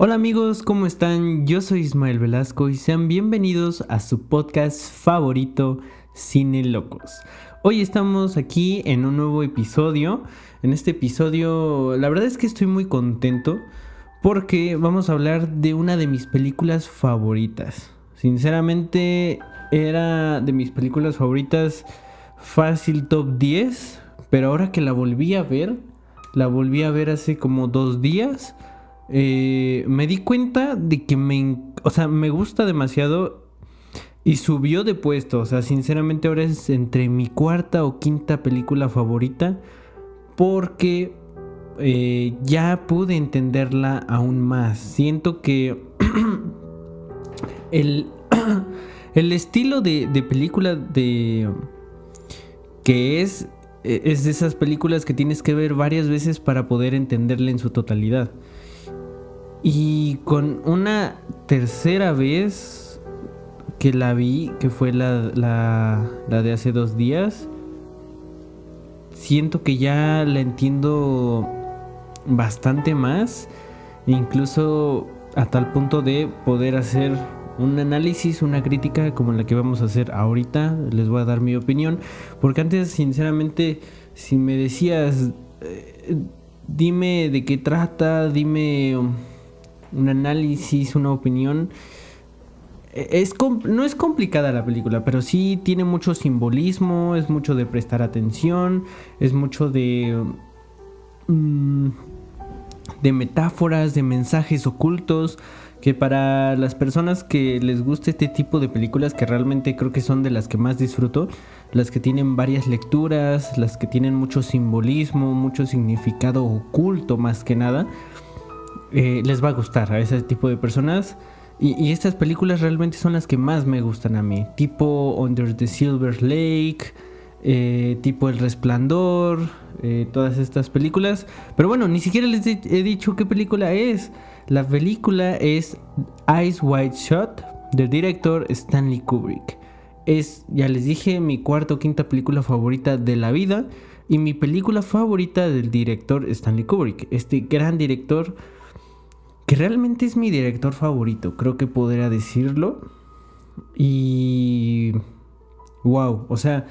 Hola amigos, ¿cómo están? Yo soy Ismael Velasco y sean bienvenidos a su podcast favorito, Cine Locos. Hoy estamos aquí en un nuevo episodio. En este episodio, la verdad es que estoy muy contento porque vamos a hablar de una de mis películas favoritas. Sinceramente, era de mis películas favoritas fácil top 10, pero ahora que la volví a ver, la volví a ver hace como dos días eh, me di cuenta de que me, o sea, me gusta demasiado y subió de puesto. O sea, sinceramente ahora es entre mi cuarta o quinta película favorita porque eh, ya pude entenderla aún más. Siento que el, el estilo de, de película de que es e, es de esas películas que tienes que ver varias veces para poder entenderla en su totalidad. Y con una tercera vez que la vi, que fue la, la, la de hace dos días, siento que ya la entiendo bastante más, incluso a tal punto de poder hacer un análisis, una crítica como la que vamos a hacer ahorita. Les voy a dar mi opinión, porque antes, sinceramente, si me decías, eh, dime de qué trata, dime un análisis, una opinión. E, es no es complicada la película, pero sí tiene mucho simbolismo, es mucho de prestar atención, es mucho de... Mm, de metáforas, de mensajes ocultos, que para las personas que les guste este tipo de películas, que realmente creo que son de las que más disfruto, las que tienen varias lecturas, las que tienen mucho simbolismo, mucho significado oculto más que nada, eh, les va a gustar a ese tipo de personas. Y, estas películas realmente son las que más me gustan a mí. Tipo Under the Silver Lake, eh, tipo El Resplandor, eh, todas estas películas. Pero bueno, ni siquiera les he, dicho qué película es. La película es Eyes Wide Shut del director Stanley Kubrick. Es, ya les dije, mi cuarta o quinta película favorita de la vida. Y mi película favorita del director Stanley Kubrick. Este gran director que realmente es mi director favorito, creo que podría decirlo. Y... ¡Wow! O sea,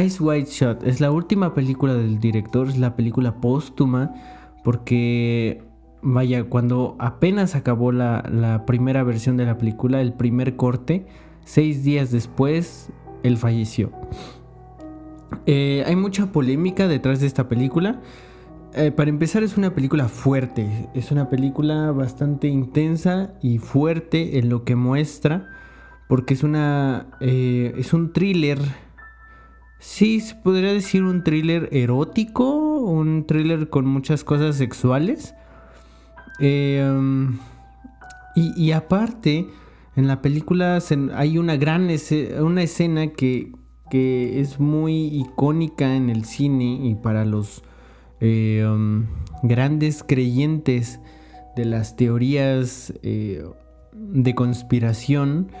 Ice White Shot es la última película del director, es la película póstuma, porque, vaya, cuando apenas acabó la, primera versión de la película, el primer corte, seis días después, él falleció. Eh, hay mucha polémica detrás de esta película. Eh, para empezar es una película fuerte, es una película bastante intensa y fuerte en lo que muestra, porque es una eh, es un thriller, sí se podría decir un thriller erótico, un thriller con muchas cosas sexuales, um, y, aparte en la película hay una gran una escena que, que es muy icónica en el cine y para los eh, um, grandes creyentes de las teorías eh, de conspiración,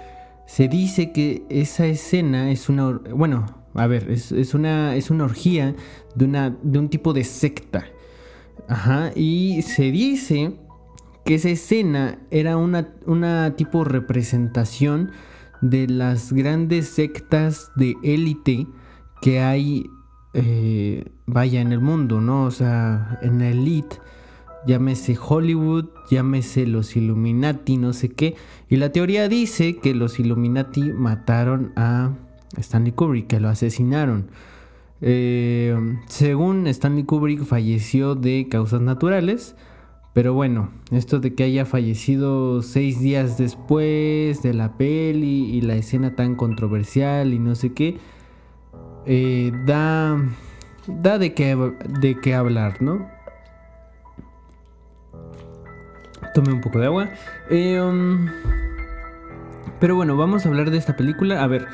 se dice que esa escena es una... Bueno, a ver, es, una, es una orgía de, una, de un tipo de secta. Ajá, y se dice que esa escena era una, una tipo representación de las grandes sectas de élite que hay eh, vaya en el mundo, ¿no? O sea, en la elite, llámese Hollywood, llámese los Illuminati, no sé qué. Y la teoría dice que los Illuminati mataron a Stanley Kubrick, que lo asesinaron. Eh, según Stanley Kubrick falleció de causas naturales. Pero bueno, esto de que haya fallecido seis días después de la peli y la escena tan controversial y no sé qué, eh, da, da de qué, de qué hablar, ¿no? Tome un poco de agua. Eh, um, pero bueno, vamos a hablar de esta película. A ver,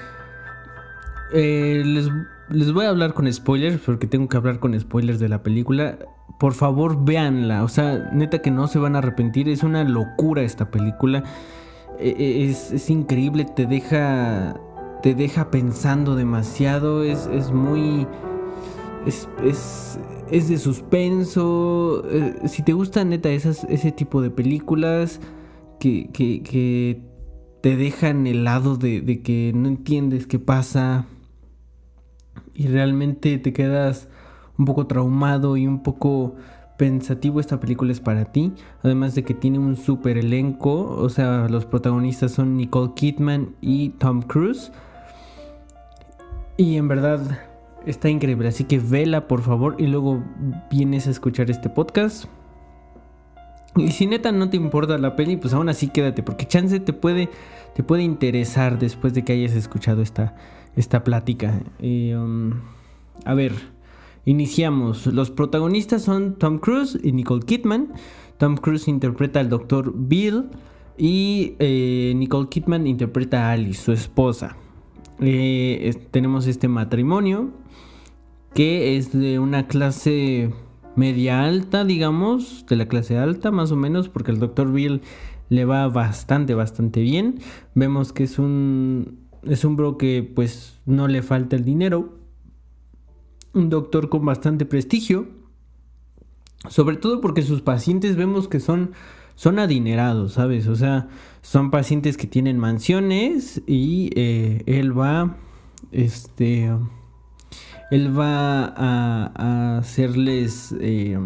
eh, les, les, voy a hablar con spoilers porque tengo que hablar con spoilers de la película. Por favor, véanla. O sea, neta que no se van a arrepentir. Es una locura esta película. Es, es increíble, te deja te deja pensando demasiado, es, muy... es, es, de suspenso. Eh, si te gustan neta esas, ese tipo de películas que, que, te dejan helado de, de que no entiendes qué pasa y realmente te quedas un poco traumado y un poco pensativo esta película es para ti. Además de que tiene un super elenco. O sea, los protagonistas son Nicole Kidman y Tom Cruise. Y en verdad está increíble. Así que vela por favor y luego vienes a escuchar este podcast. Y si neta no te importa la peli, pues aún así quédate. Porque chance te puede, te puede interesar después de que hayas escuchado esta, esta plática. Um, a ver. Iniciamos. Los protagonistas son Tom Cruise y Nicole Kidman. Tom Cruise interpreta al Dr. Bill y eh, Nicole Kidman interpreta a Alice, su esposa. Eh, tenemos este matrimonio que es de una clase media alta, digamos, de la clase alta más o menos, porque el Dr. Bill le va bastante, bastante bien. Vemos que es un, es un bro que pues no le falta el dinero un doctor con bastante prestigio, sobre todo porque sus pacientes vemos que son, son adinerados, ¿sabes? O sea, son pacientes que tienen mansiones y eh, él va, este, él va a, hacerles eh,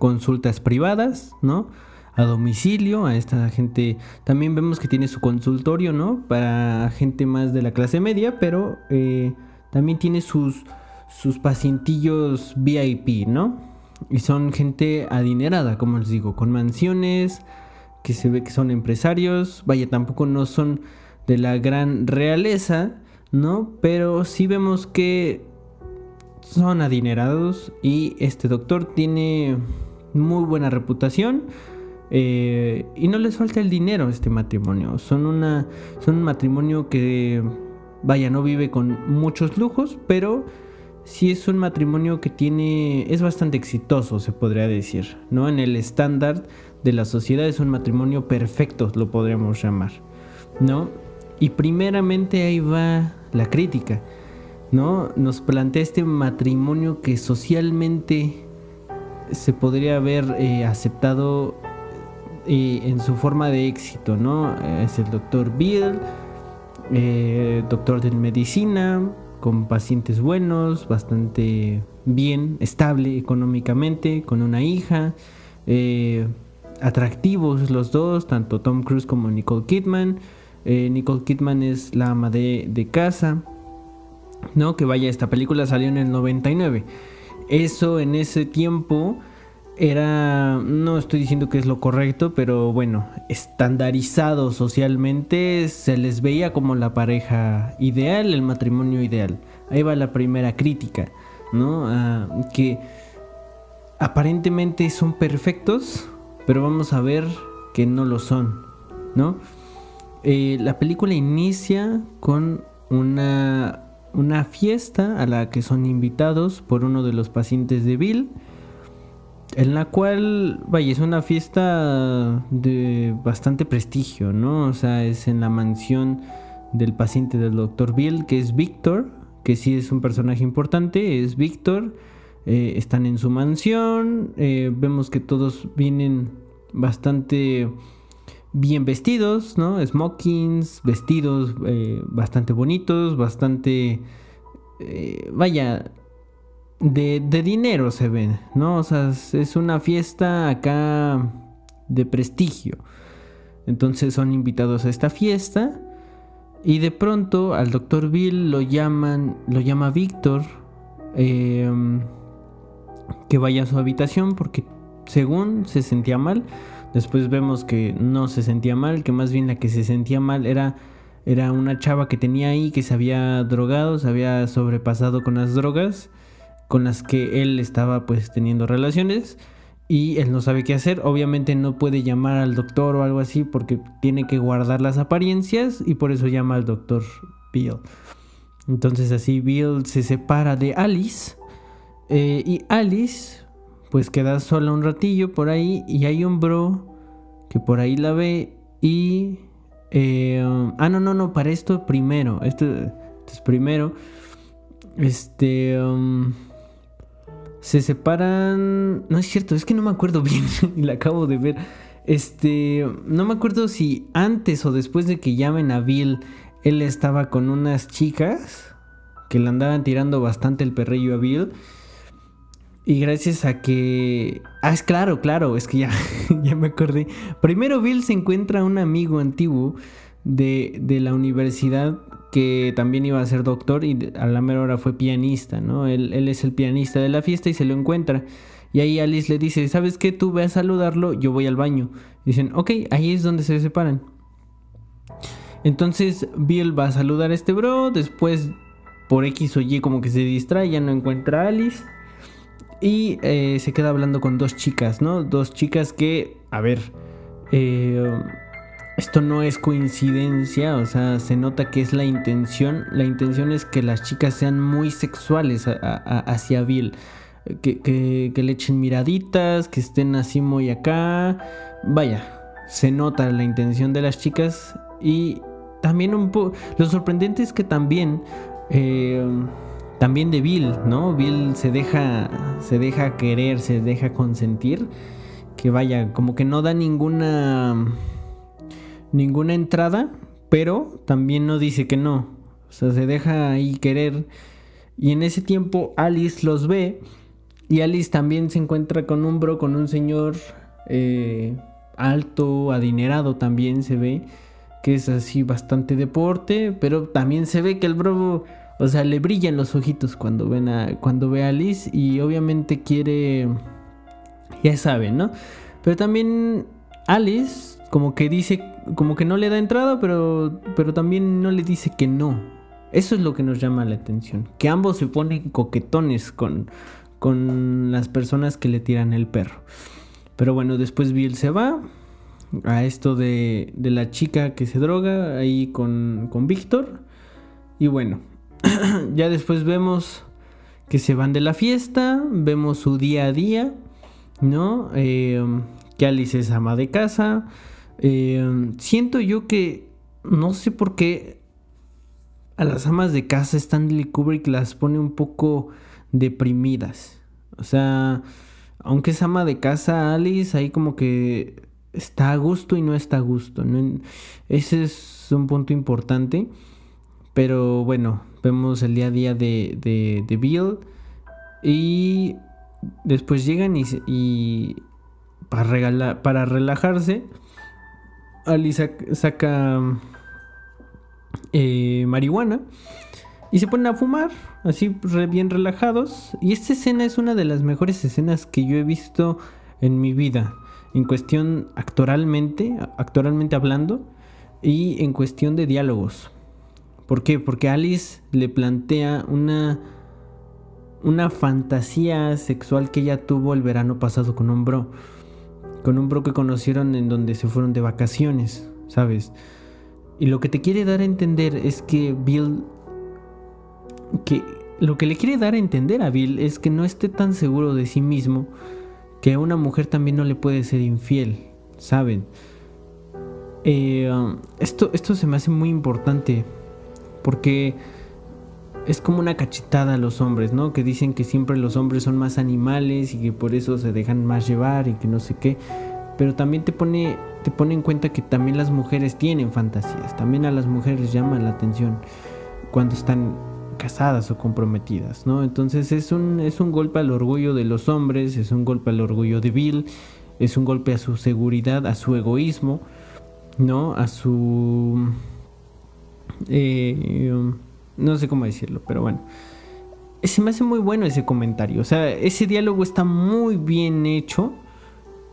consultas privadas, ¿no? a domicilio a esta gente. También vemos que tiene su consultorio, ¿no? Para gente más de la clase media, pero eh, también tiene sus, sus pacientillos VIP, ¿no? Y son gente adinerada, como les digo, con mansiones, que se ve que son empresarios, vaya, tampoco no son de la gran realeza, ¿no? Pero sí vemos que son adinerados y este doctor tiene muy buena reputación. Eh, y no les falta el dinero este matrimonio. Son, una, son un matrimonio que, vaya, no vive con muchos lujos, pero sí es un matrimonio que tiene, es bastante exitoso, se podría decir, ¿no? En el estándar de la sociedad es un matrimonio perfecto, lo podríamos llamar, ¿no? Y primeramente ahí va la crítica, ¿no? Nos plantea este matrimonio que socialmente se podría haber eh, aceptado eh, en su forma de éxito, ¿no? Es el doctor Bill, eh, doctor de medicina, con pacientes buenos, bastante bien, estable económicamente, con una hija, eh, atractivos los dos, tanto Tom Cruise como Nicole Kidman. Eh, Nicole Kidman es la ama de, de, casa, ¿no? Que vaya, esta película salió en el 99. Eso en ese tiempo era, no estoy diciendo que es lo correcto, pero bueno, estandarizado socialmente, se les veía como la pareja ideal, el matrimonio ideal. Ahí va la primera crítica, ¿no? Ah, que aparentemente son perfectos, pero vamos a ver que no lo son, ¿no? Eh, la película inicia con una, una fiesta a la que son invitados por uno de los pacientes de Bill en la cual, vaya, es una fiesta de bastante prestigio, ¿no? O sea, es en la mansión del paciente del doctor Bill, que es Víctor, que sí es un personaje importante, es Víctor. Eh, están en su mansión, eh, vemos que todos vienen bastante bien vestidos, ¿no? Smokings, vestidos eh, bastante bonitos, bastante... vaya, de, dinero se ven, ¿no? O sea, es una fiesta acá de prestigio. Entonces son invitados a esta fiesta y de pronto al doctor Bill lo llaman, lo llama Víctor em, que vaya a su habitación porque según se sentía mal. Después vemos que no se sentía mal, que más bien la que se sentía mal era, era una chava que tenía ahí que se había drogado, se había sobrepasado con las drogas con las que él estaba pues teniendo relaciones y él no sabe qué hacer. Obviamente no puede llamar al doctor o algo así porque tiene que guardar las apariencias y por eso llama al doctor Bill. Entonces así Bill se separa de Alice eh, y Alice pues queda sola un ratillo por ahí y hay un bro que por ahí la ve y... Eh, ah, no, no, no, para esto primero, esto, es primero. Este... Um, se separan. No es cierto, es que no me acuerdo bien la acabo de ver. Este, no me acuerdo si antes o después de que llamen a Bill, él estaba con unas chicas que le andaban tirando bastante el perrillo a Bill. Y gracias a que... Ah, es claro, claro, es que ya, ya me acordé. Primero Bill se encuentra un amigo antiguo de, de la universidad que también iba a ser doctor y a la mera hora fue pianista, ¿no? Él, es el pianista de la fiesta y se lo encuentra. Y ahí Alice le dice, ¿sabes qué? Tú ve a saludarlo, yo voy al baño. Dicen, ok, ahí es donde se separan. Entonces Bill va a saludar a este bro, después por X o Y como que se distrae, ya no encuentra a Alice. Y eh, se queda hablando con dos chicas, ¿no? Dos chicas que, a ver, eh, esto no es coincidencia, o sea, se nota que es la intención. La intención es que las chicas sean muy sexuales hacia Bill. Que, le echen miraditas, que estén así muy acá. Vaya, se nota la intención de las chicas. Y también un poco... Lo sorprendente es que también... Eh, también de Bill, ¿no? Bill se deja, se deja querer, se deja consentir. Que vaya, como que no da ninguna ninguna entrada, pero también no dice que no. O sea, se deja ahí querer. Y en ese tiempo Alice los ve. Y Alice también se encuentra con un bro, con un señor eh, alto, adinerado también se ve. Que es así bastante deporte. Pero también se ve que el bro, o sea, le brillan los ojitos cuando, ven a, cuando ve a Alice. Y obviamente quiere... Ya saben, ¿no? Pero también Alice como que dice, como que no le da entrada, pero, pero también no le dice que no. Eso es lo que nos llama la atención. Que ambos se ponen coquetones con, con las personas que le tiran el perro. Pero bueno, después Bill se va a esto de, de la chica que se droga ahí con, con Víctor. Y bueno, ya después vemos que se van de la fiesta, vemos su día a día, ¿no? Eh, que Alice es ama de casa, eh, siento yo que no sé por qué a las amas de casa Stanley Kubrick las pone un poco deprimidas. O sea, aunque es ama de casa Alice, ahí como que está a gusto y no está a gusto. Ese es un punto importante. Pero bueno, vemos el día a día de, de, Bill. Y después llegan y, y para, para relajarse Ali saca, eh, marihuana y se ponen a fumar, así bien relajados. Y esta escena es una de las mejores escenas que yo he visto en mi vida, en cuestión actoralmente, actoralmente hablando, y en cuestión de diálogos. ¿Por qué? Porque Alice le plantea una, una fantasía sexual que ella tuvo el verano pasado con un bro con un bro que conocieron en donde se fueron de vacaciones, ¿sabes? Y lo que te quiere dar a entender es que Bill, que lo que le quiere dar a entender a Bill es que no esté tan seguro de sí mismo que a una mujer también no le puede ser infiel, ¿saben? Eh, um, esto, esto se me hace muy importante porque es como una cachetada a los hombres, ¿no? Que dicen que siempre los hombres son más animales y que por eso se dejan más llevar y que no sé qué. Pero también te pone, te pone en cuenta que también las mujeres tienen fantasías. También a las mujeres les llama la atención cuando están casadas o comprometidas, ¿no? Entonces es un, es un golpe al orgullo de los hombres, es un golpe al orgullo de Bill, es un golpe a su seguridad, a su egoísmo, ¿no? A su... Eh, no sé cómo decirlo, pero bueno. Se me hace muy bueno ese comentario. O sea, ese diálogo está muy bien hecho.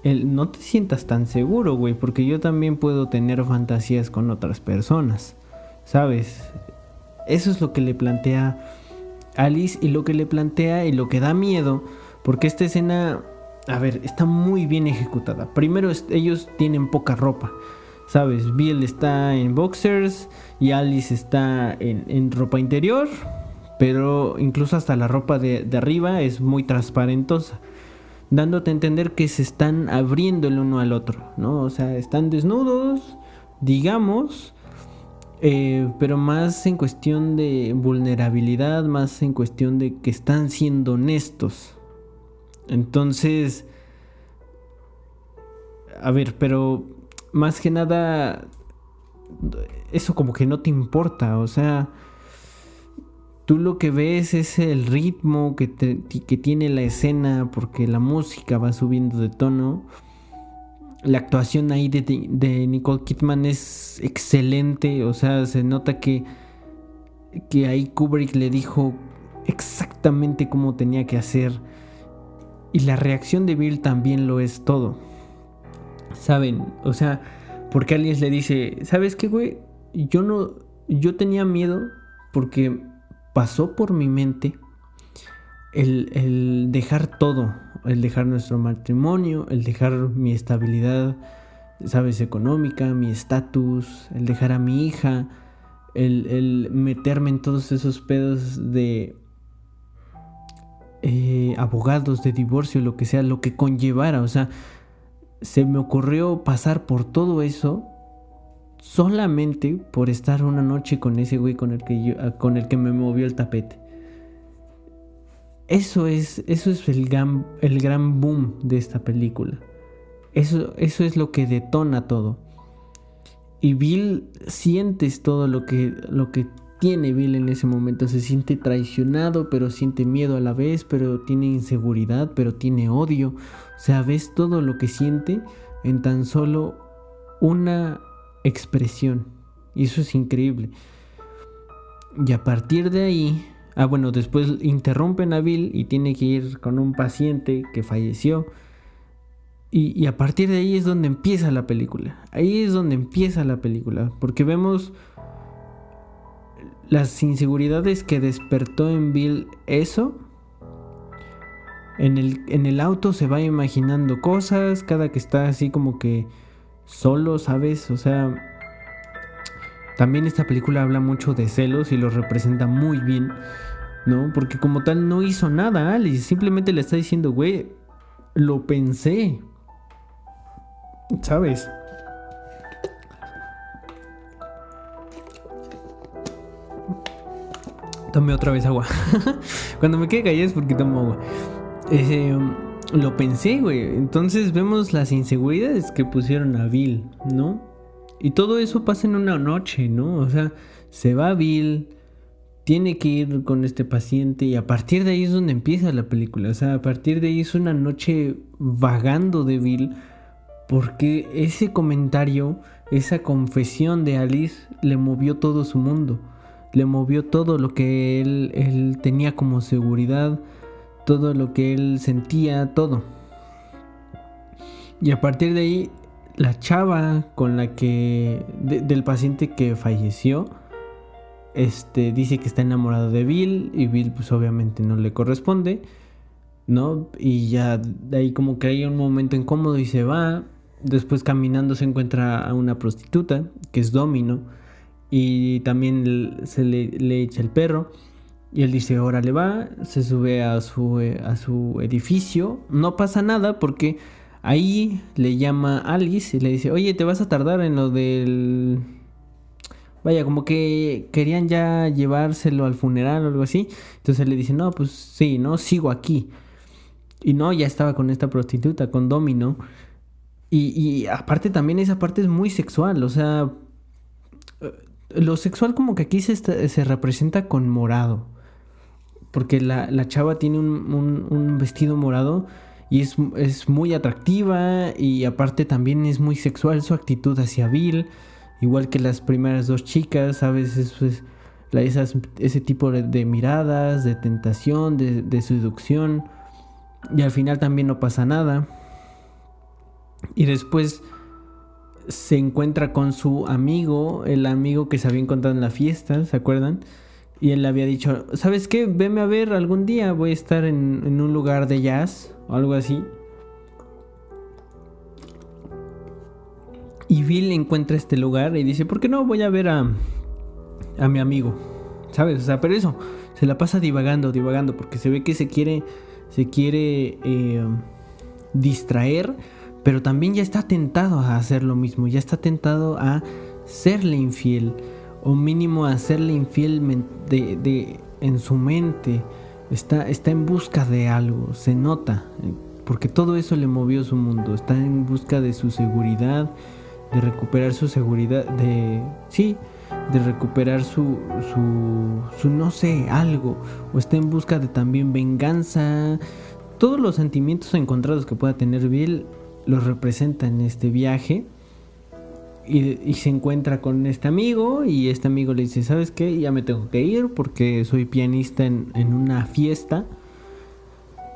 El, no te sientas tan seguro, güey, porque yo también puedo tener fantasías con otras personas. ¿Sabes? Eso es lo que le plantea Alice y lo que le plantea y lo que da miedo. Porque esta escena, a ver, está muy bien ejecutada. Primero, ellos tienen poca ropa. ¿Sabes? Bill está en boxers y Alice está en, ropa interior, pero incluso hasta la ropa de, arriba es muy transparentosa, dándote a entender que se están abriendo el uno al otro, ¿no? O sea, están desnudos, digamos, eh, pero más en cuestión de vulnerabilidad, más en cuestión de que están siendo honestos, Entonces, a ver, pero más que nada, eso como que no te importa, o sea, tú lo que ves es el ritmo que, que tiene la escena, porque la música va subiendo de tono. La actuación ahí de, de Nicole Kidman es excelente, o sea, se nota que, que ahí Kubrick le dijo exactamente cómo tenía que hacer. Y la reacción de Bill también lo es todo. ¿Saben? O sea, porque alguien le dice, ¿sabes qué, güey? Yo no, yo tenía miedo porque pasó por mi mente el, el dejar todo, el dejar nuestro matrimonio, el dejar mi estabilidad, ¿sabes? Económica, mi estatus, el dejar a mi hija, el, el meterme en todos esos pedos de eh, abogados de divorcio, lo que sea, lo que conllevara. O sea, se me ocurrió pasar por todo eso solamente por estar una noche con ese güey con el que, yo, con el que me movió el tapete. Eso es, eso es el, gran, el gran boom de esta película. Eso, eso es lo que detona todo. Y Bill sientes todo lo que, lo que tiene Bill en ese momento. Se siente traicionado, pero siente miedo a la vez, pero tiene inseguridad, pero tiene odio. Sea, ves todo lo que siente en tan solo una expresión. Y eso es increíble. Y a partir de ahí, ah bueno, después interrumpen a Bill y tiene que ir con un paciente que falleció. Y, y, a partir de ahí es donde empieza la película. Ahí es donde empieza la película. Porque vemos las inseguridades que despertó en Bill eso. En el, en el auto se va imaginando cosas, cada que está así como que solo, ¿sabes? O sea, también esta película habla mucho de celos y lo representa muy bien, ¿no? Porque como tal no hizo nada Alice, simplemente le está diciendo, güey, lo pensé, ¿sabes? Tomé otra vez agua. Cuando me quede callado es porque tomo agua. Um, lo pensé, güey. Entonces vemos las inseguridades que pusieron a Bill, ¿no? Y todo eso pasa en una noche, ¿no? O sea, se va Bill, tiene que ir con este paciente y a partir de ahí es donde empieza la película. O sea, a partir de ahí es una noche vagando de Bill porque ese comentario, esa confesión de Alice le movió todo su mundo le movió todo lo que él, tenía como seguridad, todo lo que él sentía, todo. Y a partir de ahí, la chava con la que, del paciente que falleció, este, dice que está enamorado de Bill y Bill pues obviamente no le corresponde, ¿no? Y ya de ahí como que hay un momento incómodo y se va. Después caminando se encuentra a una prostituta, que es Domino y también se le, echa el perro. Y él dice, órale va, se sube a su, eh, a su edificio. No pasa nada porque ahí le llama Alice y le dice, oye, te vas a tardar en lo del... Vaya, como que querían ya llevárselo al funeral o algo así. Entonces le dice, no, pues sí, no, sigo aquí. Y no, ya estaba con esta prostituta, con Domino. Y, y aparte también esa parte es muy sexual, o sea, lo sexual como que aquí se, se representa con morado. Porque la, la chava tiene un, un, vestido morado y es, es, muy atractiva y aparte también es muy sexual su actitud hacia Bill. Igual que las primeras dos chicas, ¿sabes? Es, es la, esas, ese tipo de, de, miradas, de tentación, de, de seducción. Y al final también no pasa nada. Y después se encuentra con su amigo, el amigo que se había encontrado en la fiesta, ¿se acuerdan? Y él le había dicho, ¿sabes qué? Veme a ver algún día, voy a estar en, un lugar de jazz o algo así. Y Bill encuentra este lugar y dice, ¿por qué no voy a ver a, a mi amigo? ¿Sabes? O sea, pero eso, se la pasa divagando, divagando, porque se ve que se quiere, se quiere eh, distraer pero también ya está tentado a hacer lo mismo, ya está tentado a serle infiel, o mínimo a serle infiel de, en su mente, Está, está en busca de algo, se nota, porque todo eso le movió su mundo. Está en busca de su seguridad, de recuperar su seguridad, de... Sí, de recuperar su, su, su no sé, algo. O está en busca de también venganza. Todos los sentimientos encontrados que pueda tener Bill los representa en este viaje. Y, se encuentra con este amigo y este amigo le dice, ¿sabes qué? Ya me tengo que ir porque soy pianista en, en una fiesta.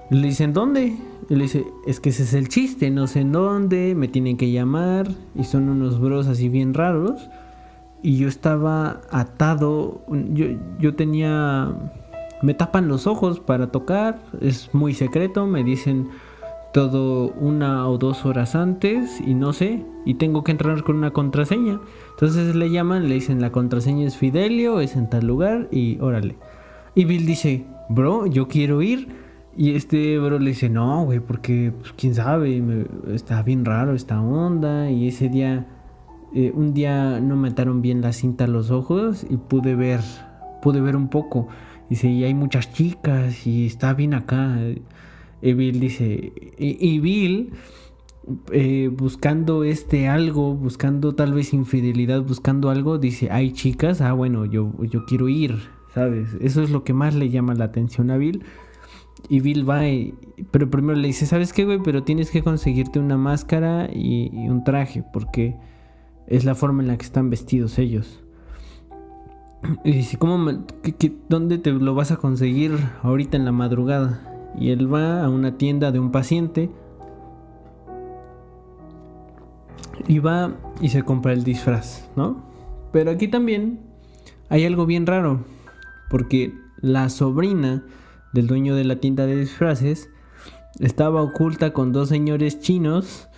le dicen, ¿dónde? Y le dice, es que ese es el chiste, no sé en dónde, me tienen que llamar y son unos bros así bien raros y yo estaba atado, yo, yo tenía, me tapan los ojos para tocar, es muy secreto, me dicen todo una o dos horas antes y no sé, y tengo que entrar con una contraseña. Entonces le llaman, le dicen la contraseña es Fidelio, es en tal lugar y órale. Y Bill dice, bro, yo quiero ir. Y este bro le dice, no, güey, porque pues, quién sabe, está bien raro esta onda. Y ese día eh, un día no metaron bien la cinta a los ojos y pude ver, pude ver un poco. Dice, y hay muchas chicas y está bien acá. Y Bill dice, y, Bill, eh, buscando este algo, buscando tal vez infidelidad, buscando algo, dice, hay chicas, ah, bueno, yo, yo quiero ir, ¿sabes? Eso es lo que más le llama la atención a Bill. Y Bill va, pero primero le dice, ¿sabes qué, güey? Pero tienes que conseguirte una máscara y un traje, porque es la forma en la que están vestidos ellos. Y dice, ¿cómo ¿dónde te lo vas a conseguir ahorita en la madrugada? Y él va a una tienda de un paciente. Y va y se compra el disfraz, ¿no? Pero aquí también hay algo bien raro. Porque la sobrina del dueño de la tienda de disfraces estaba oculta con dos señores chinos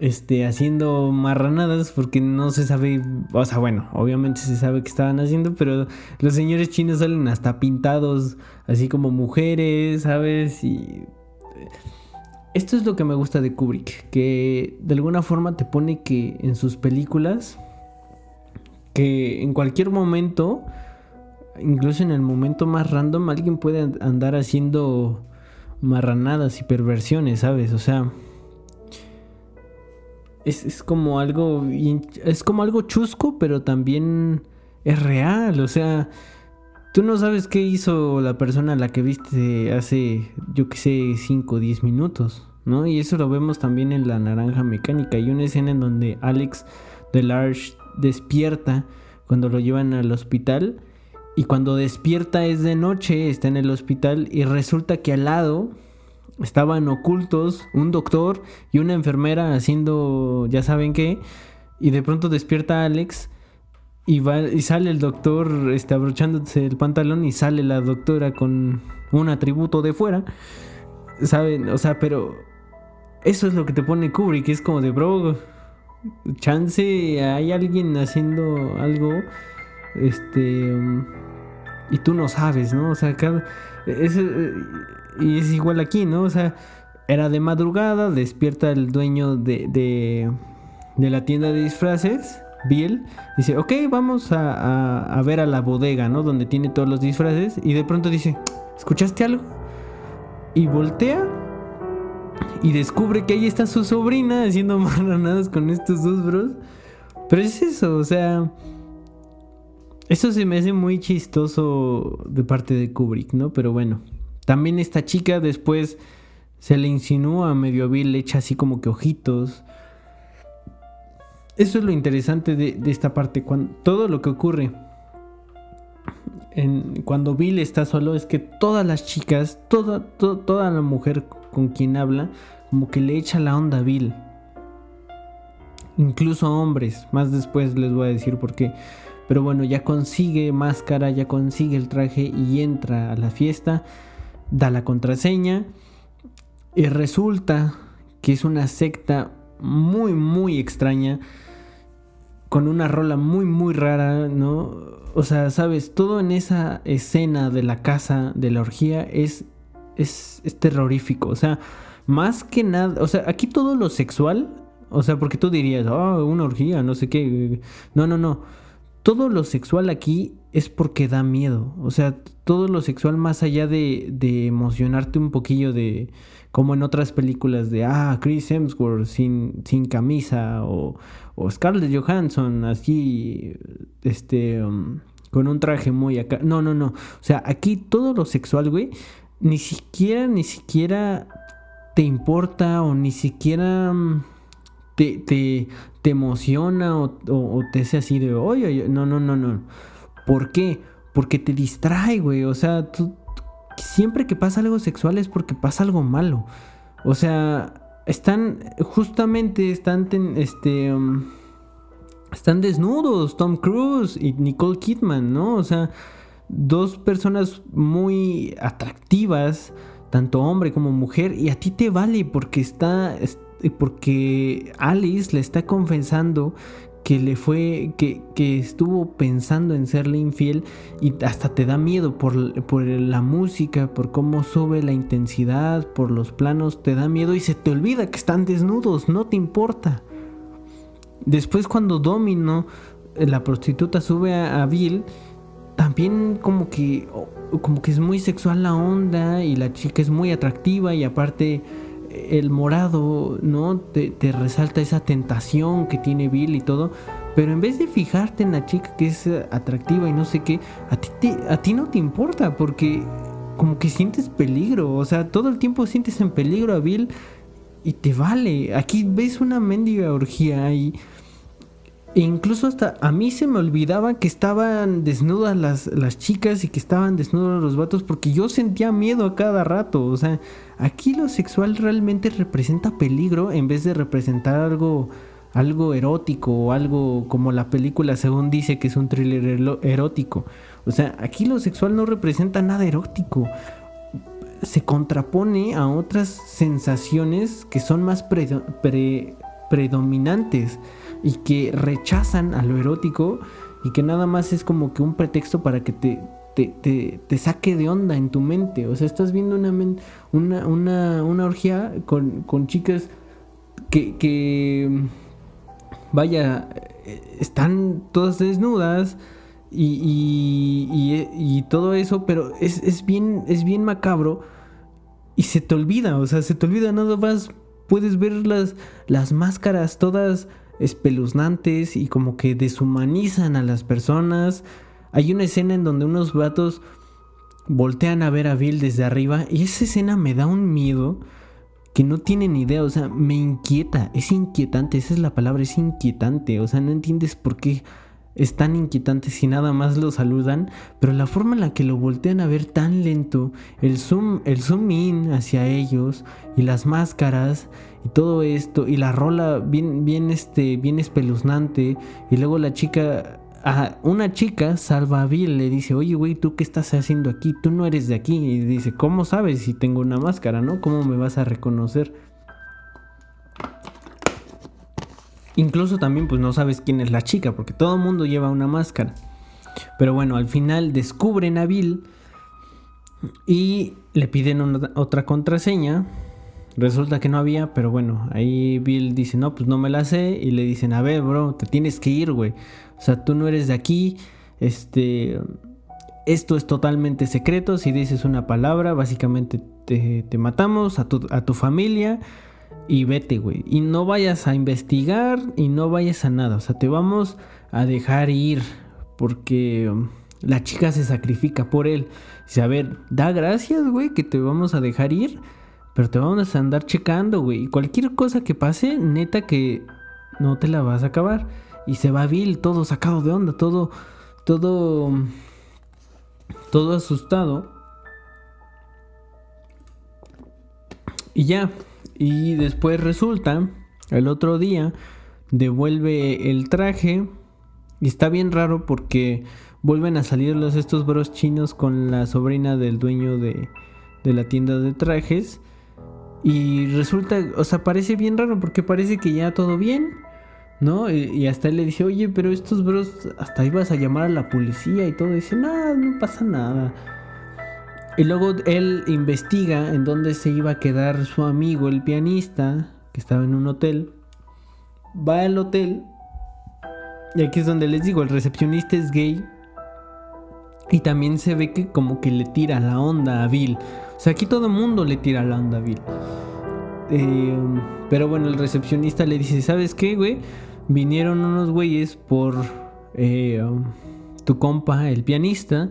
este, haciendo marranadas porque no se sabe, o sea, bueno, obviamente se sabe que estaban haciendo, pero los señores chinos salen hasta pintados, así como mujeres, ¿sabes? Y esto es lo que me gusta de Kubrick, que de alguna forma te pone que en sus películas, que en cualquier momento, incluso en el momento más random, alguien puede andar haciendo marranadas y perversiones, ¿sabes? O sea, es, como algo. Es como algo chusco, pero también es real. O sea, tú no sabes qué hizo la persona a la que viste hace, yo que sé, 5 o 10 minutos, ¿no? Y eso lo vemos también en La Naranja Mecánica. Hay una escena en donde Alex Delarge despierta cuando lo llevan al hospital. Y cuando despierta es de noche, está en el hospital y resulta que al lado estaban ocultos un doctor y una enfermera haciendo ya saben qué y de pronto despierta Alex y va y sale el doctor este abrochándose el pantalón y sale la doctora con un atributo de fuera saben o sea pero eso es lo que te pone Kubrick es como de bro chance hay alguien haciendo algo este y tú no sabes no o sea cada, y es igual aquí, ¿no? O sea, era de madrugada, despierta el dueño de, de, la tienda de disfraces, Bill, dice, ok, vamos a, ver a la bodega, ¿no? Donde tiene todos los disfraces. Y de pronto dice, ¿escuchaste algo? Y voltea y descubre que ahí está su sobrina haciendo marranadas con estos dos bros. Pero es eso, o sea... Eso se me hace muy chistoso de parte de Kubrick, ¿no? Pero bueno. También esta chica después se le insinúa medio Bill, le echa así como que ojitos. Eso es lo interesante de, esta parte. Cuando, todo lo que ocurre cuando Bill está solo es que todas las chicas, toda, toda la mujer con quien habla, como que le echa la onda a Bill. Incluso hombres. Más después les voy a decir por qué. Pero bueno, ya consigue máscara, ya consigue el traje y entra a la fiesta da la contraseña y resulta que es una secta muy muy extraña con una rola muy muy rara, ¿no? O sea, sabes, todo en esa escena de la casa de la orgía es es, terrorífico, o sea, más que nada, o sea, aquí todo lo sexual, o sea, porque tú dirías, oh, una orgía, no sé qué. No, no, no. Todo lo sexual aquí es porque da miedo. O sea, todo lo sexual más allá de, de emocionarte un poquillo de como en otras películas de, ah, Chris Hemsworth sin, sin camisa o, o Scarlett Johansson así, este, um, con un traje muy acá. No, no, no. O sea, aquí todo lo sexual, güey, ni siquiera, ni siquiera te importa o ni siquiera um, te, te, te emociona o, o, te hace así de, oye, no, no, no, no. ¿Por qué? Porque te distrae, güey. O sea, siempre que pasa algo sexual es porque pasa algo malo. O sea, están, justamente están, este, um, están desnudos Tom Cruise y Nicole Kidman, ¿no? O sea, dos personas muy atractivas, tanto hombre como mujer, y a ti te vale porque está, porque Alice le está confesando que le fue, que, que, estuvo pensando en serle infiel y hasta te da miedo por, por, la música, por cómo sube la intensidad, por los planos, te da miedo y se te olvida que están desnudos, no te importa. Después cuando Domino, eh, la prostituta, sube a, Bill, también como que, como que es muy sexual la onda y la chica es muy atractiva y aparte el morado, ¿no? Te, resalta esa tentación que tiene Bill y todo. Pero en vez de fijarte en la chica que es atractiva y no sé qué, a ti, a ti no te importa porque como que sientes peligro. O sea, todo el tiempo sientes en peligro a Bill y te vale. Aquí ves una mendiga orgía y incluso hasta a mí se me olvidaba que estaban desnudas las, las chicas y que estaban desnudos los vatos porque yo sentía miedo a cada rato. O sea, aquí lo sexual realmente representa peligro en vez de representar algo, algo erótico o algo como la película según dice que es un thriller erótico. O sea, aquí lo sexual no representa nada erótico. Se contrapone a otras sensaciones que son más predominantes y que rechazan a lo erótico y que nada más es como que un pretexto para que te, te, saque de onda en tu mente. O sea, estás viendo una, una, una, una orgía con, con chicas que, que, vaya, están todas desnudas. Y, y, y, todo eso, pero es, es, bien, es bien macabro y se te olvida, o sea, se te olvida, nada más puedes ver las, las máscaras todas espeluznantes y como que deshumanizan a las personas. Hay una escena en donde unos vatos voltean a ver a Bill desde arriba y esa escena me da un miedo que no tiene ni idea, o sea, me inquieta, es inquietante, esa es la palabra, es inquietante, o sea, no entiendes por qué es tan inquietante si nada más lo saludan, pero la forma en la que lo voltean a ver tan lento, el zoom, el zoom in hacia ellos y las máscaras y todo esto y la rola bien bien este bien espeluznante y luego la chica a una chica salva a Bill le dice, "Oye, güey, ¿tú qué estás haciendo aquí? Tú no eres de aquí." Y dice, "¿Cómo sabes si tengo una máscara, no? ¿Cómo me vas a reconocer?" Incluso también pues no sabes quién es la chica, porque todo el mundo lleva una máscara. Pero bueno, al final descubren a Bill y le piden otra contraseña. Resulta que no había, pero bueno, ahí Bill dice, no, pues no me la sé. Y le dicen, a ver, bro, te tienes que ir, güey. O sea, tú no eres de aquí. Este, esto es totalmente secreto. Si dices una palabra, básicamente te, te matamos a tu, a tu familia y vete, güey. Y no vayas a investigar y no vayas a nada. O sea, te vamos a dejar ir porque um, la chica se sacrifica por él. Dice, a ver, da gracias, güey, que te vamos a dejar ir. Pero te vamos a andar checando, güey. Y cualquier cosa que pase, neta que no te la vas a acabar. Y se va Bill todo sacado de onda, todo, todo, todo asustado. Y ya, y después resulta, el otro día, devuelve el traje. Y está bien raro porque vuelven a salir los estos bros chinos con la sobrina del dueño de, de la tienda de trajes. Y resulta, o sea, parece bien raro porque parece que ya todo bien, ¿no? Y, hasta él le dice, oye, pero estos bros, hasta ibas a llamar a la policía y todo. Dice, no, no pasa nada. Y luego él investiga en dónde se iba a quedar su amigo, el pianista, que estaba en un hotel. Va al hotel. Y aquí es donde les digo, el recepcionista es gay. Y también se ve que como que le tira la onda a Bill. O sea, aquí todo el mundo le tira la onda a Bill. Eh, pero bueno, el recepcionista le dice, ¿sabes qué, güey? Vinieron unos güeyes por eh, tu compa, el pianista,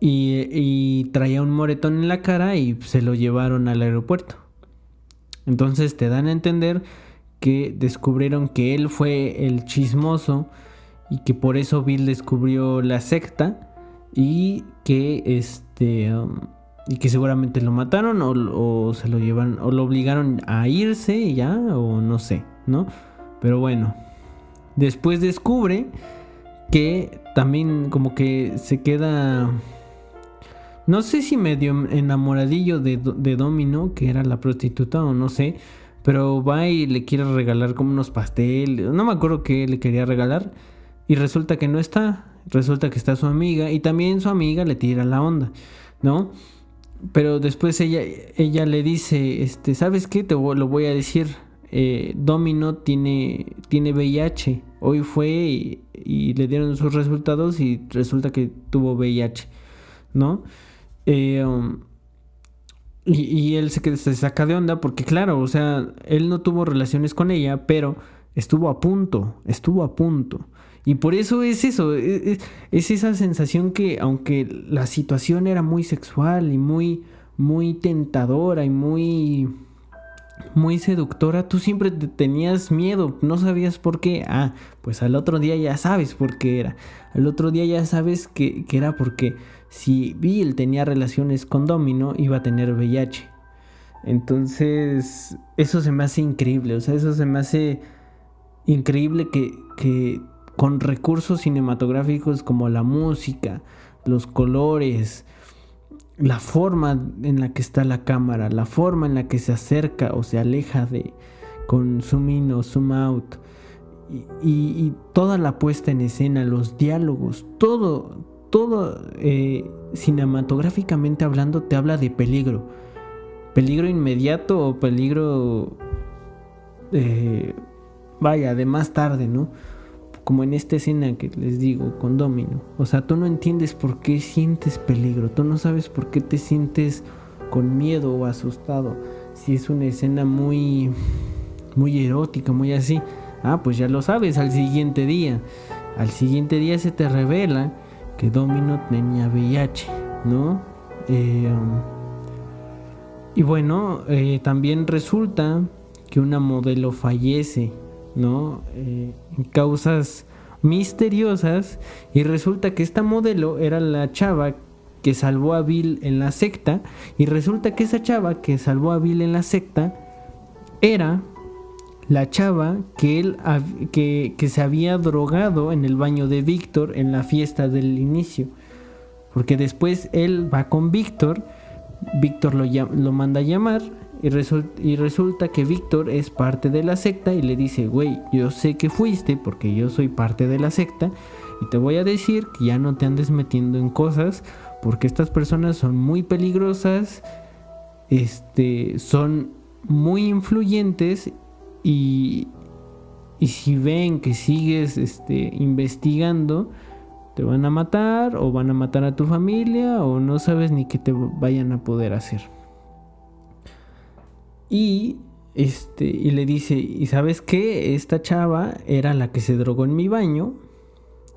y, traía un moretón en la cara y se lo llevaron al aeropuerto. Entonces te dan a entender que descubrieron que él fue el chismoso y que por eso Bill descubrió la secta y que este um, y que seguramente lo mataron o, se lo llevan o lo obligaron a irse ya o no sé, ¿no? Pero bueno, después descubre que también como que se queda no sé si medio enamoradillo de, de Domino, que era la prostituta o no sé, pero va y le quiere regalar como unos pasteles, no me acuerdo qué le quería regalar y resulta que no está, resulta que está su amiga y también su amiga le tira la onda, ¿no? Pero después ella, ella le dice, este, ¿sabes qué? Te lo voy a decir. Eh, Domino tiene, tiene VIH. Hoy fue y, le dieron sus resultados y resulta que tuvo VIH, ¿no? Eh, um, y, él se, saca de onda porque, claro, o sea, él no tuvo relaciones con ella, pero estuvo a punto, estuvo a punto. Y por eso es eso, e, e, es, esa sensación que aunque la situación era muy sexual y muy, muy tentadora y muy, muy seductora, tú siempre te tenías miedo, no sabías por qué. Ah, pues al otro día ya sabes por qué era. Al otro día ya sabes que era porque si Bill tenía relaciones con Domino, iba a tener VIH. Entonces, eso se me hace increíble, o sea, eso se me hace increíble que, que con recursos cinematográficos como la música, los colores, la forma en la que está la cámara, la forma en la que se acerca o se aleja de con zoom in o zoom out y, toda la puesta en escena, los diálogos, todo, todo eh, cinematográficamente hablando te habla de peligro, peligro inmediato o peligro, eh, vaya, de más tarde, ¿no? como en esta escena que les digo con Domino. O sea, tú no entiendes por qué sientes peligro, tú no sabes por qué te sientes con miedo o asustado. Si es una escena muy muy erótica, muy así, ah, pues ya lo sabes al siguiente día. Al siguiente día se te revela que Domino tenía VIH, ¿no? Eh, y bueno, eh, también resulta que una modelo fallece ¿no? Eh, causas misteriosas y resulta que esta modelo era la chava que salvó a Bill en la secta y resulta que esa chava que salvó a Bill en la secta era la chava que él que, que se había drogado en el baño de Víctor en la fiesta del inicio. Porque después él va con Víctor Víctor lo, lo manda a llamar y, resulta que Víctor es parte de la secta y le dice, güey, yo sé que fuiste porque yo soy parte de la secta y te voy a decir que ya no te andes metiendo en cosas porque estas personas son muy peligrosas, este, son muy influyentes y, si ven que sigues este, investigando, te van a matar o van a matar a tu familia o no sabes ni qué te vayan a poder hacer. Y este y le dice, "¿Y sabes qué? Esta chava era la que se drogó en mi baño."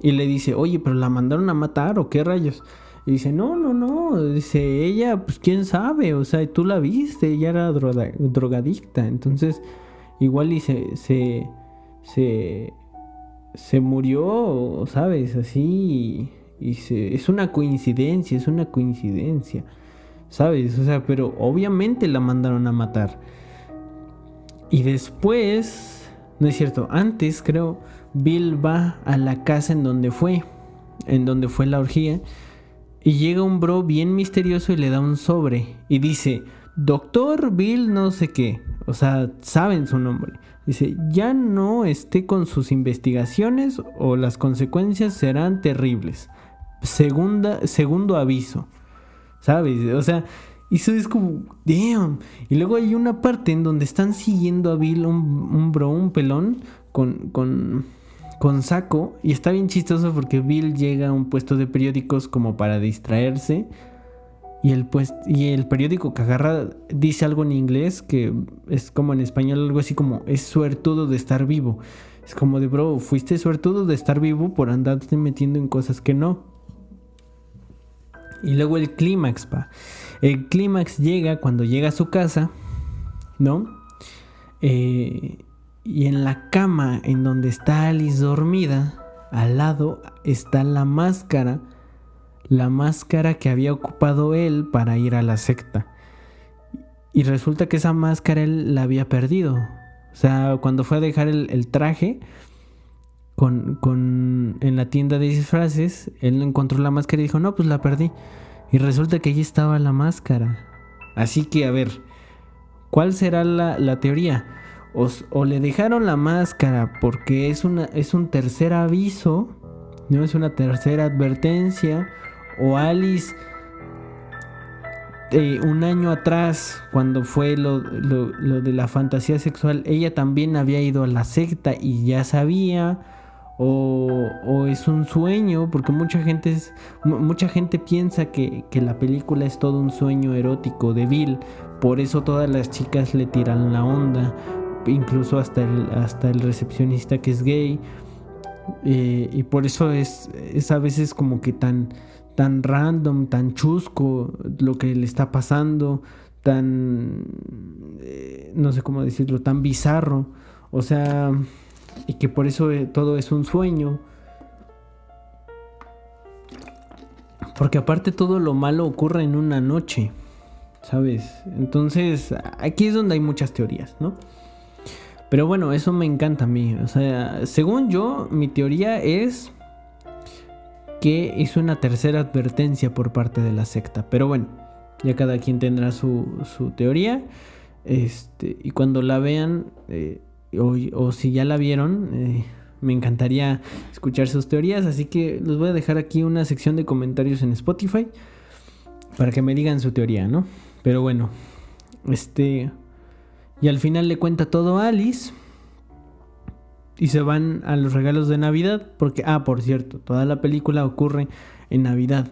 Y le dice, "Oye, pero la mandaron a matar o qué rayos?" Y dice, "No, no, no." Dice, "Ella, pues quién sabe, o sea, tú la viste, ella era drogadicta." Entonces, igual y se se se, se murió, ¿sabes? Así y, se, es una coincidencia, es una coincidencia. ¿sabes? O sea, pero obviamente la mandaron a matar. Y después, no es cierto, antes creo, Bill va a la casa en donde fue, en donde fue la orgía, y llega un bro bien misterioso y le da un sobre y dice, Doctor Bill no sé qué, o sea, saben su nombre. Dice, ya no esté con sus investigaciones o las consecuencias serán terribles. Segunda, segundo aviso. ¿sabes? O sea, eso es como, damn. Y luego hay una parte en donde están siguiendo a Bill, un, bro, un pelón, con, con, con saco y está bien chistoso porque Bill llega a un puesto de periódicos como para distraerse y el, pues, y el periódico que agarra dice algo en inglés que es como en español algo así como es suertudo de estar vivo. Es como de bro, fuiste suertudo de estar vivo por andarte metiendo en cosas que no. Y luego el clímax, pa. El clímax llega cuando llega a su casa, ¿no? Eh, y en la cama en donde está Alice dormida, al lado está la máscara, la máscara que había ocupado él para ir a la secta. Y resulta que esa máscara él la había perdido. O sea, cuando fue a dejar el, traje con, con, en la tienda de disfraces, él encontró la máscara y dijo, no, pues la perdí. Y resulta que allí estaba la máscara. Así que, a ver, ¿cuál será la, la teoría? O, le dejaron la máscara porque es, una, es un tercer aviso, no es una tercera advertencia, o Alice eh, un año atrás, cuando fue lo, lo, de la fantasía sexual, ella también había ido a la secta y ya sabía. O, o es un sueño, porque mucha gente, es, mucha gente piensa que, que, la película es todo un sueño erótico de Bill. Por eso todas las chicas le tiran la onda incluso hasta el, hasta el recepcionista que es gay. Eh, y por eso es, es a veces como que tan, tan random, tan chusco lo que le está pasando, tan, eh, no sé cómo decirlo, tan bizarro. O sea, y que por eso eh, todo es un sueño. Porque aparte todo lo malo ocurre en una noche, ¿sabes? Entonces, aquí es donde hay muchas teorías, ¿no? Pero bueno, eso me encanta a mí. O sea, según yo, mi teoría es que hizo una tercera advertencia por parte de la secta. Pero bueno, ya cada quien tendrá su, teoría. Este, y cuando la vean, eh, o, si ya la vieron, eh, me encantaría escuchar sus teorías. Así que les voy a dejar aquí una sección de comentarios en Spotify para que me digan su teoría, ¿no? Pero bueno, este. Y al final le cuenta todo a Alice. Y se van a los regalos de Navidad. Porque, ah, por cierto, toda la película ocurre en Navidad.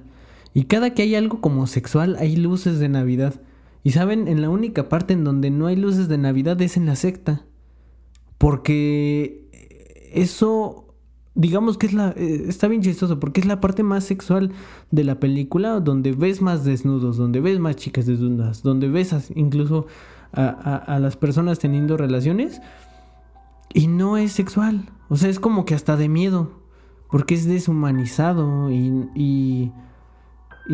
Y cada que hay algo como sexual, hay luces de Navidad. Y saben, en la única parte en donde no hay luces de Navidad es en la secta. Porque eso, digamos que es la... Eh, está bien chistoso, porque es la parte más sexual de la película, donde ves más desnudos, donde ves más chicas desnudas, donde ves incluso a, las personas teniendo relaciones y no es sexual. O sea, es como que hasta de miedo, porque es deshumanizado y, y,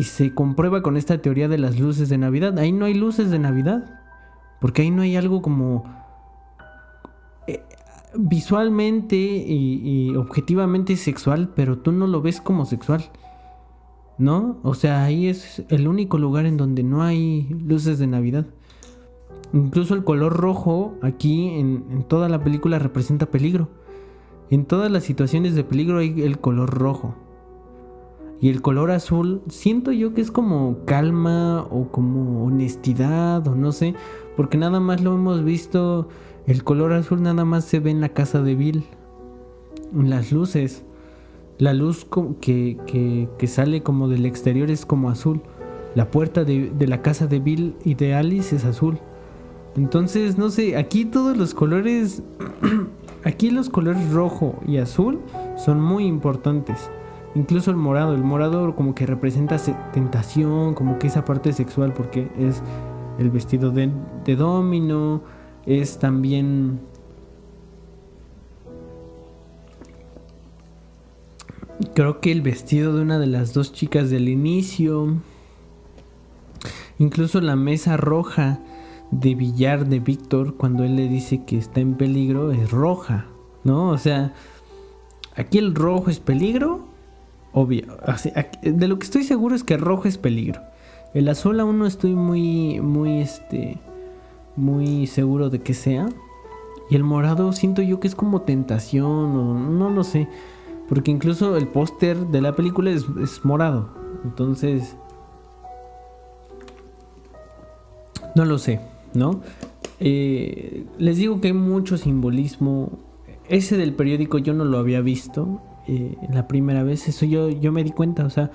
se comprueba con esta teoría de las luces de Navidad. Ahí no hay luces de Navidad, porque ahí no hay algo como... Eh, visualmente y, y, objetivamente sexual, pero tú no lo ves como sexual. ¿No? O sea, ahí es el único lugar en donde no hay luces de Navidad. Incluso el color rojo aquí en, toda la película representa peligro. En todas las situaciones de peligro hay el color rojo. Y el color azul siento yo que es como calma o como honestidad o no sé. Porque nada más lo hemos visto. El color azul nada más se ve en la casa de Bill. Las luces. La luz que, que, sale como del exterior es como azul. La puerta de la casa de Bill y de Alice es azul. Entonces, no sé, aquí todos los colores, aquí los colores rojo y azul son muy importantes. Incluso el morado, el morado como que representa tentación, como que esa parte sexual, porque es el vestido de, de domino, es también... Creo que el vestido de una de las dos chicas del inicio. Incluso la mesa roja de billar de Víctor cuando él le dice que está en peligro es roja, ¿no? O sea, aquí el rojo es peligro, obvio. de lo que estoy seguro es que rojo es peligro. El azul aún no estoy muy, muy, este, muy seguro de que sea. Y el morado siento yo que es como tentación o no lo sé. Porque incluso el póster de la película es morado. Entonces... No lo sé. ¿No? Eh, les digo que hay mucho simbolismo ese del periódico yo no lo había visto eh, la primera vez. Eso yo, yo me di cuenta, o sea,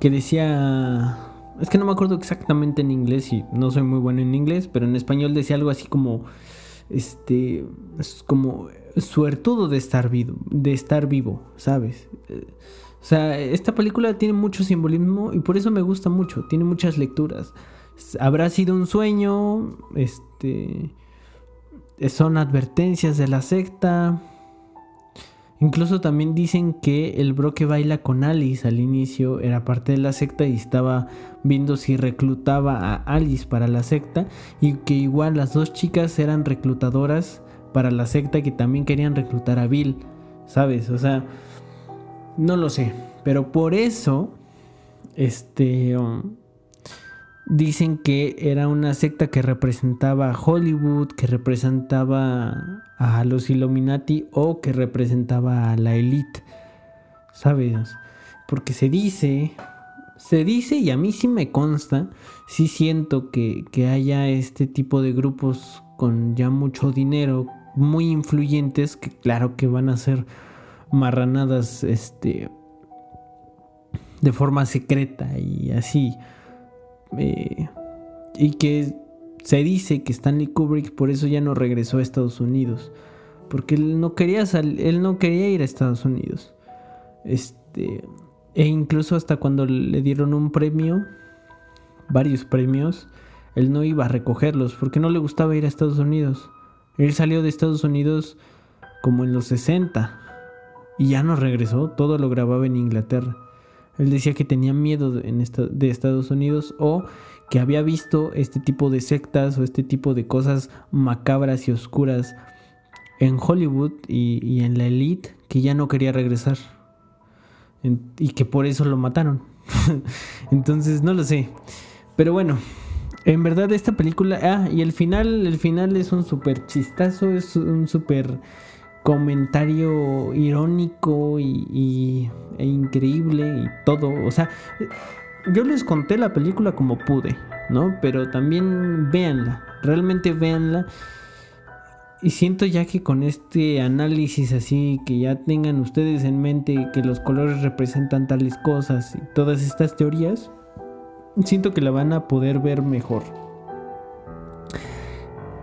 que decía... Es que no me acuerdo exactamente en inglés y no soy muy bueno en inglés, pero en español decía algo así como... Este... Es como suertudo de estar vivo, de estar vivo, ¿sabes? O sea, esta película tiene mucho simbolismo y por eso me gusta mucho, tiene muchas lecturas. Habrá sido un sueño, este son advertencias de la secta. Incluso también dicen que el bro que baila con Alice al inicio era parte de la secta y estaba viendo si reclutaba a Alice para la secta y que igual las dos chicas eran reclutadoras para la secta que también querían reclutar a Bill, ¿sabes? O sea, no lo sé, pero por eso este um, Dicen que era una secta que representaba a Hollywood, que representaba a los Illuminati o que representaba a la élite. ¿Sabes? Porque se dice, se dice y a mí sí me consta, sí siento que, que haya este tipo de grupos con ya mucho dinero, muy influyentes, que claro que van a ser marranadas este, de forma secreta y así y que se dice que Stanley Kubrick por eso ya no regresó a Estados Unidos. Porque él no quería él no quería ir a Estados Unidos. Este. E incluso hasta cuando le dieron un premio, varios premios, él no iba a recogerlos porque no le gustaba ir a Estados Unidos. Él salió de Estados Unidos como en los 60 y ya no regresó, todo lo grababa en Inglaterra. Él decía que tenía miedo de, Estados Unidos o que había visto este tipo de sectas o este tipo de cosas macabras y oscuras en Hollywood y, en la elite que ya no quería regresar y que por eso lo mataron. Entonces no lo sé. Pero bueno, en verdad esta película... Ah, y el final, el final es un súper chistazo, es un súper comentario irónico y, e increíble y todo. O sea, yo les conté la película como pude, ¿no? Pero también véanla, realmente véanla. Y siento ya que con este análisis así, que ya tengan ustedes en mente que los colores representan tales cosas y todas estas teorías, siento que la van a poder ver mejor.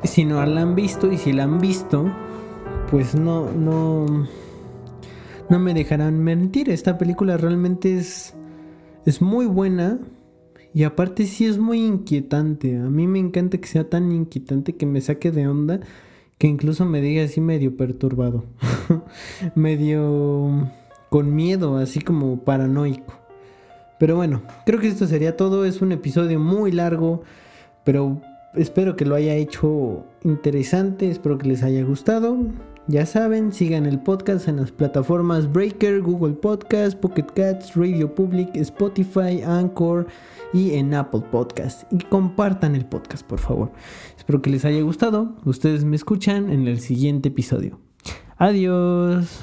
Si no la han visto y si la han visto, pues no, no, no me dejarán mentir. Esta película realmente es, es muy buena y aparte sí es muy inquietante. A mí me encanta que sea tan inquietante que me saque de onda, que incluso me diga así medio perturbado, medio con miedo, así como paranoico. Pero bueno, creo que esto sería todo. Es un episodio muy largo, pero espero que lo haya hecho interesante, espero que les haya gustado. Ya saben, sigan el podcast en las plataformas Breaker, Google Podcast, Pocket Cats, Radio Public, Spotify, Anchor y en Apple Podcast. Y compartan el podcast, por favor. Espero que les haya gustado. Ustedes me escuchan en el siguiente episodio. Adiós.